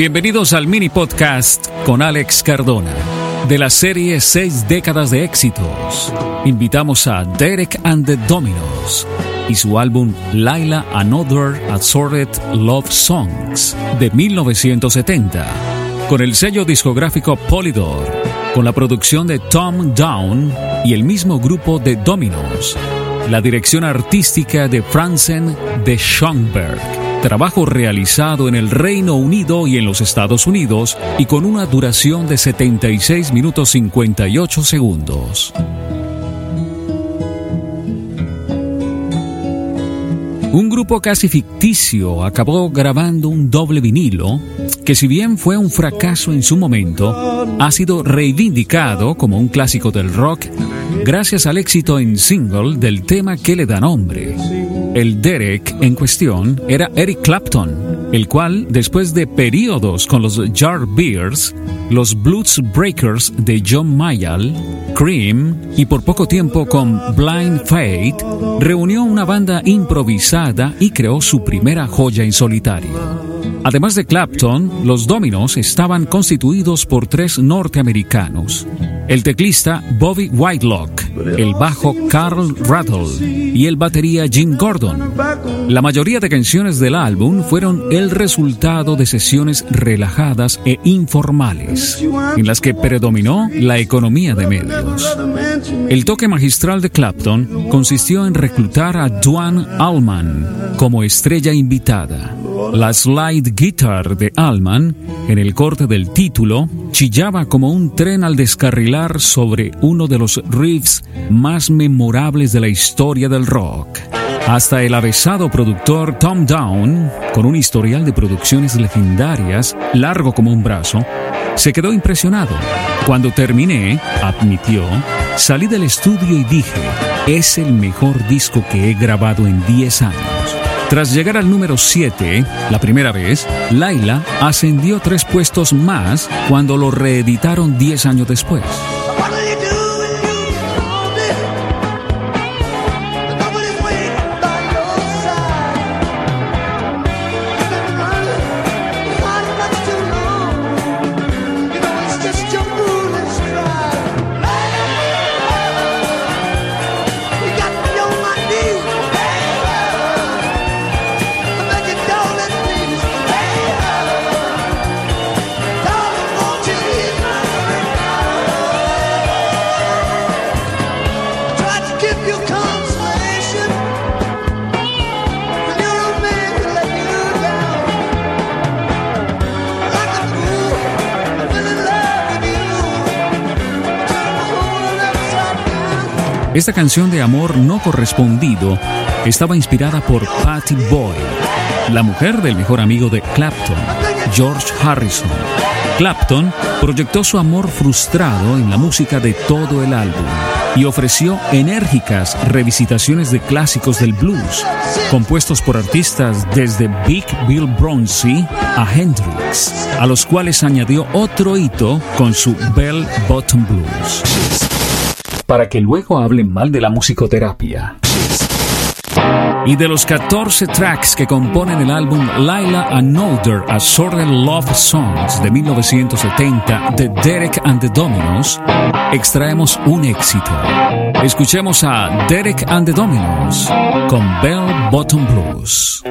Bienvenidos al mini podcast con Alex Cardona. De la serie Seis décadas de éxitos, invitamos a Derek and the Dominos y su álbum Laila Another Assorted Love Songs de 1970, con el sello discográfico Polydor, con la producción de Tom Down y el mismo grupo de Dominos, la dirección artística de Franzen de Schomberg trabajo realizado en el Reino Unido y en los Estados Unidos y con una duración de 76 minutos 58 segundos. Un grupo casi ficticio acabó grabando un doble vinilo que si bien fue un fracaso en su momento, ha sido reivindicado como un clásico del rock gracias al éxito en single del tema que le da nombre. El Derek en cuestión era Eric Clapton, el cual, después de periodos con los Jar Beers, los Blues Breakers de John Mayall, Cream y por poco tiempo con Blind Fate, reunió una banda improvisada y creó su primera joya en solitario. Además de Clapton, los Dominos estaban constituidos por tres norteamericanos. El teclista Bobby Whitelock, el bajo Carl Rattle y el batería Jim Gordon. La mayoría de canciones del álbum fueron el resultado de sesiones relajadas e informales, en las que predominó la economía de medios. El toque magistral de Clapton consistió en reclutar a Duane Allman como estrella invitada. La slide guitar de Allman, en el corte del título, chillaba como un tren al descarrilar sobre uno de los riffs más memorables de la historia del rock. Hasta el avesado productor Tom Down, con un historial de producciones legendarias largo como un brazo, se quedó impresionado. Cuando terminé, admitió, salí del estudio y dije, es el mejor disco que he grabado en 10 años. Tras llegar al número 7, la primera vez, Laila ascendió tres puestos más cuando lo reeditaron 10 años después. Esta canción de amor no correspondido estaba inspirada por Patty Boyd, la mujer del mejor amigo de Clapton, George Harrison. Clapton proyectó su amor frustrado en la música de todo el álbum y ofreció enérgicas revisitaciones de clásicos del blues, compuestos por artistas desde Big Bill Bronzy a Hendrix, a los cuales añadió otro hito con su Bell Bottom Blues para que luego hablen mal de la musicoterapia. Y de los 14 tracks que componen el álbum Laila Another Assorted Love Songs de 1970 de Derek and the Dominos, extraemos un éxito. Escuchemos a Derek and the Dominos con Bell Bottom Blues.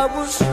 cabos.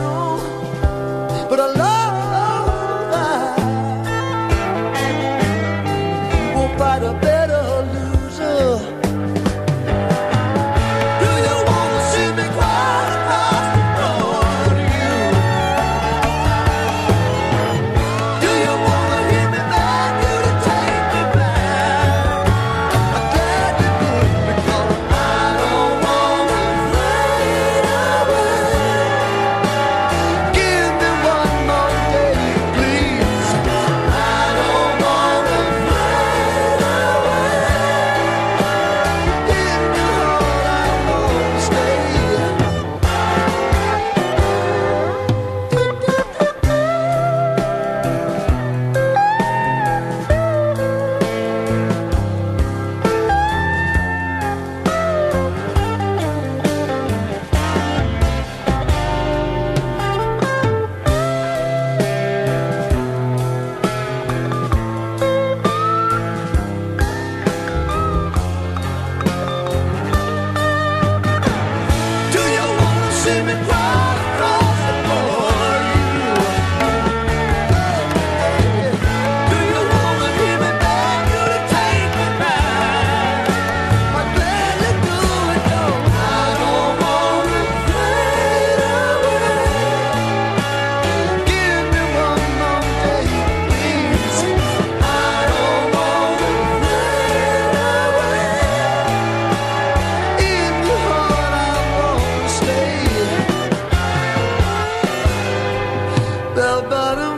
bell bottom